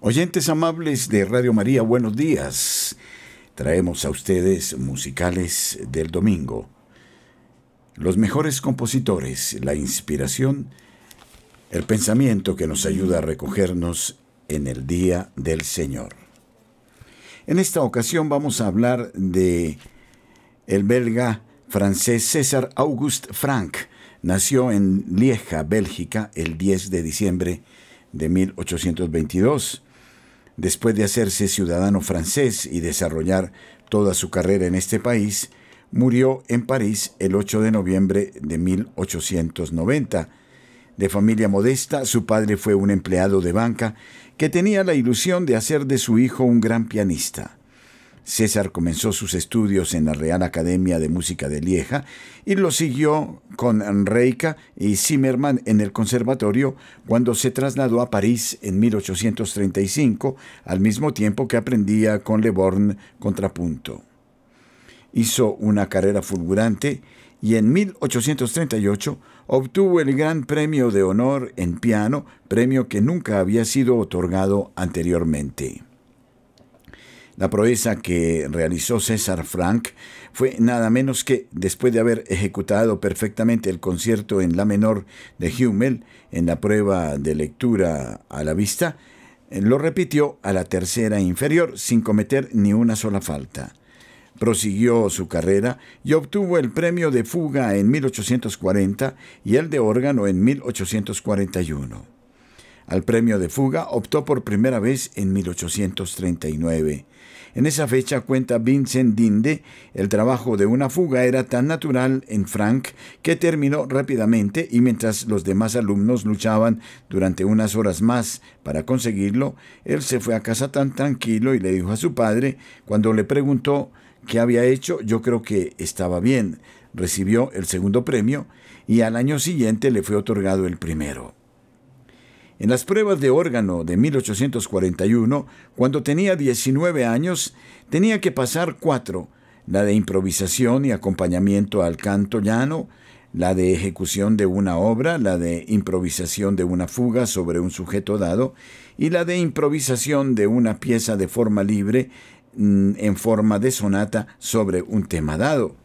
Oyentes amables de Radio María, buenos días. Traemos a ustedes musicales del domingo. Los mejores compositores, la inspiración, el pensamiento que nos ayuda a recogernos en el día del Señor. En esta ocasión vamos a hablar de el belga francés César Auguste Frank. Nació en Lieja, Bélgica, el 10 de diciembre de 1822 Después de hacerse ciudadano francés y desarrollar toda su carrera en este país, murió en París el 8 de noviembre de 1890. De familia modesta, su padre fue un empleado de banca que tenía la ilusión de hacer de su hijo un gran pianista. César comenzó sus estudios en la Real Academia de Música de Lieja y lo siguió con Reika y Zimmermann en el conservatorio cuando se trasladó a París en 1835, al mismo tiempo que aprendía con Le Born contrapunto. Hizo una carrera fulgurante y en 1838 obtuvo el Gran Premio de Honor en piano, premio que nunca había sido otorgado anteriormente. La proeza que realizó César Frank fue nada menos que, después de haber ejecutado perfectamente el concierto en la menor de Hummel en la prueba de lectura a la vista, lo repitió a la tercera inferior sin cometer ni una sola falta. Prosiguió su carrera y obtuvo el premio de fuga en 1840 y el de órgano en 1841. Al premio de fuga optó por primera vez en 1839. En esa fecha cuenta Vincent Dinde, el trabajo de una fuga era tan natural en Frank que terminó rápidamente y mientras los demás alumnos luchaban durante unas horas más para conseguirlo, él se fue a casa tan tranquilo y le dijo a su padre, cuando le preguntó qué había hecho, yo creo que estaba bien. Recibió el segundo premio y al año siguiente le fue otorgado el primero. En las pruebas de órgano de 1841, cuando tenía 19 años, tenía que pasar cuatro, la de improvisación y acompañamiento al canto llano, la de ejecución de una obra, la de improvisación de una fuga sobre un sujeto dado, y la de improvisación de una pieza de forma libre mm, en forma de sonata sobre un tema dado.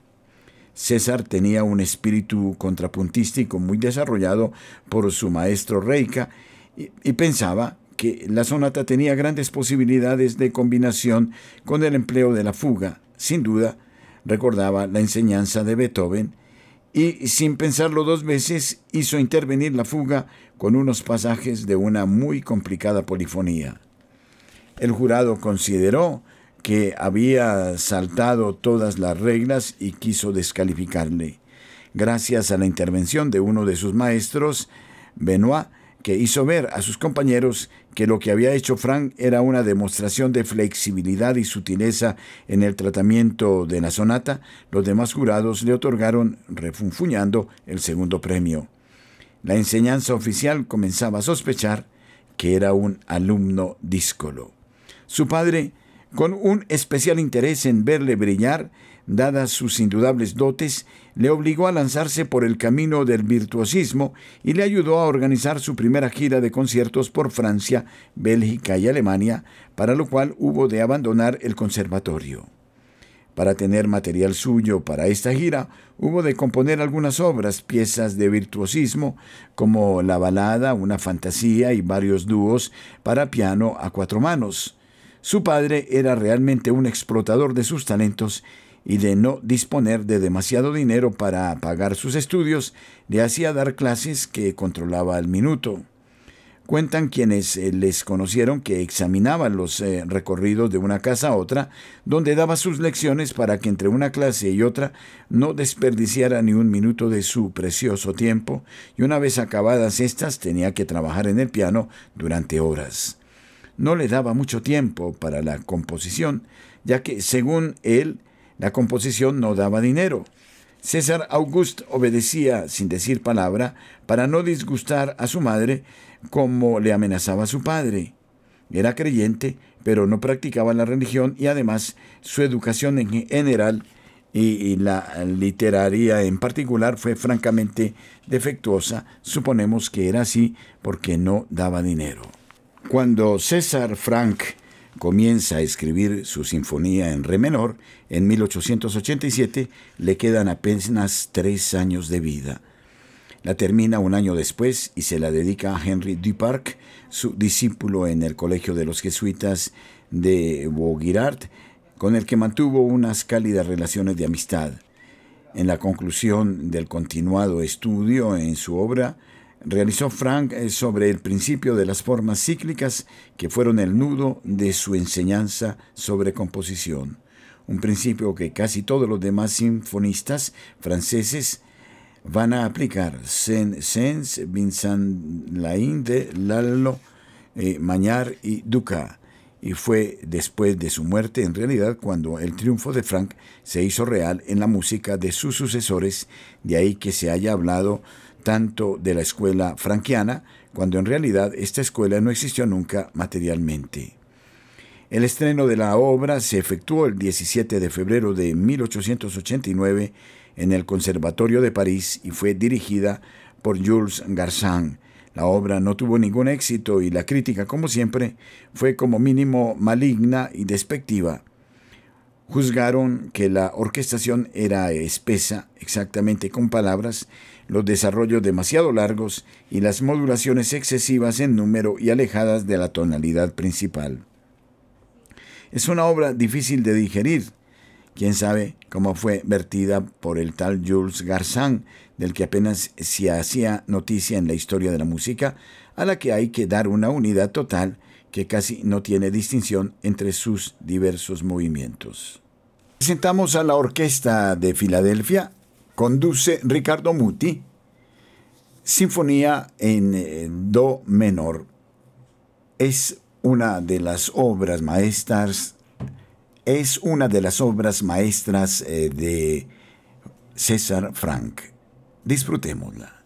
César tenía un espíritu contrapuntístico muy desarrollado por su maestro Reika y, pensaba que la sonata tenía grandes posibilidades de combinación con el empleo de la fuga. Sin duda, recordaba la enseñanza de Beethoven y, sin pensarlo dos veces, hizo intervenir la fuga con unos pasajes de una muy complicada polifonía. El jurado consideró que había saltado todas las reglas y quiso descalificarle. Gracias a la intervención de uno de sus maestros, Benoit que hizo ver a sus compañeros que lo que había hecho Frank era una demostración de flexibilidad y sutileza en el tratamiento de la sonata, los demás jurados le otorgaron, refunfuñando, el segundo premio. La enseñanza oficial comenzaba a sospechar que era un alumno díscolo. Su padre, con un especial interés en verle brillar, dadas sus indudables dotes, le obligó a lanzarse por el camino del virtuosismo y le ayudó a organizar su primera gira de conciertos por Francia, Bélgica y Alemania, para lo cual hubo de abandonar el conservatorio. Para tener material suyo para esta gira, hubo de componer algunas obras, piezas de virtuosismo, como la balada, una fantasía y varios dúos para piano a cuatro manos. Su padre era realmente un explotador de sus talentos y de no disponer de demasiado dinero para pagar sus estudios, le hacía dar clases que controlaba al minuto. Cuentan quienes eh, les conocieron que examinaba los eh, recorridos de una casa a otra, donde daba sus lecciones para que entre una clase y otra no desperdiciara ni un minuto de su precioso tiempo, y una vez acabadas estas tenía que trabajar en el piano durante horas. No le daba mucho tiempo para la composición, ya que, según él, la composición no daba dinero. César Auguste obedecía sin decir palabra para no disgustar a su madre como le amenazaba a su padre. Era creyente, pero no practicaba la religión y además su educación en general y la literaria en particular fue francamente defectuosa. Suponemos que era así porque no daba dinero. Cuando César Frank comienza a escribir su sinfonía en re menor, en 1887 le quedan apenas tres años de vida. La termina un año después y se la dedica a Henry Duparc, su discípulo en el Colegio de los Jesuitas de Vaugirard, con el que mantuvo unas cálidas relaciones de amistad. En la conclusión del continuado estudio en su obra, realizó Frank eh, sobre el principio de las formas cíclicas que fueron el nudo de su enseñanza sobre composición, un principio que casi todos los demás sinfonistas franceses van a aplicar. Saint-Saëns, Vincent Lainde, Lalo, eh, Mañar y Duca. Y fue después de su muerte, en realidad, cuando el triunfo de Frank se hizo real en la música de sus sucesores, de ahí que se haya hablado tanto de la escuela franquiana, cuando en realidad esta escuela no existió nunca materialmente. El estreno de la obra se efectuó el 17 de febrero de 1889 en el Conservatorio de París y fue dirigida por Jules Garzin. La obra no tuvo ningún éxito y la crítica, como siempre, fue como mínimo maligna y despectiva juzgaron que la orquestación era espesa, exactamente con palabras, los desarrollos demasiado largos y las modulaciones excesivas en número y alejadas de la tonalidad principal. Es una obra difícil de digerir. Quién sabe cómo fue vertida por el tal Jules Garzin, del que apenas se hacía noticia en la historia de la música, a la que hay que dar una unidad total que casi no tiene distinción entre sus diversos movimientos. Presentamos a la Orquesta de Filadelfia, conduce Ricardo Muti, Sinfonía en eh, Do menor. Es una de las obras maestras, es una de las obras maestras eh, de César Frank. Disfrutémosla.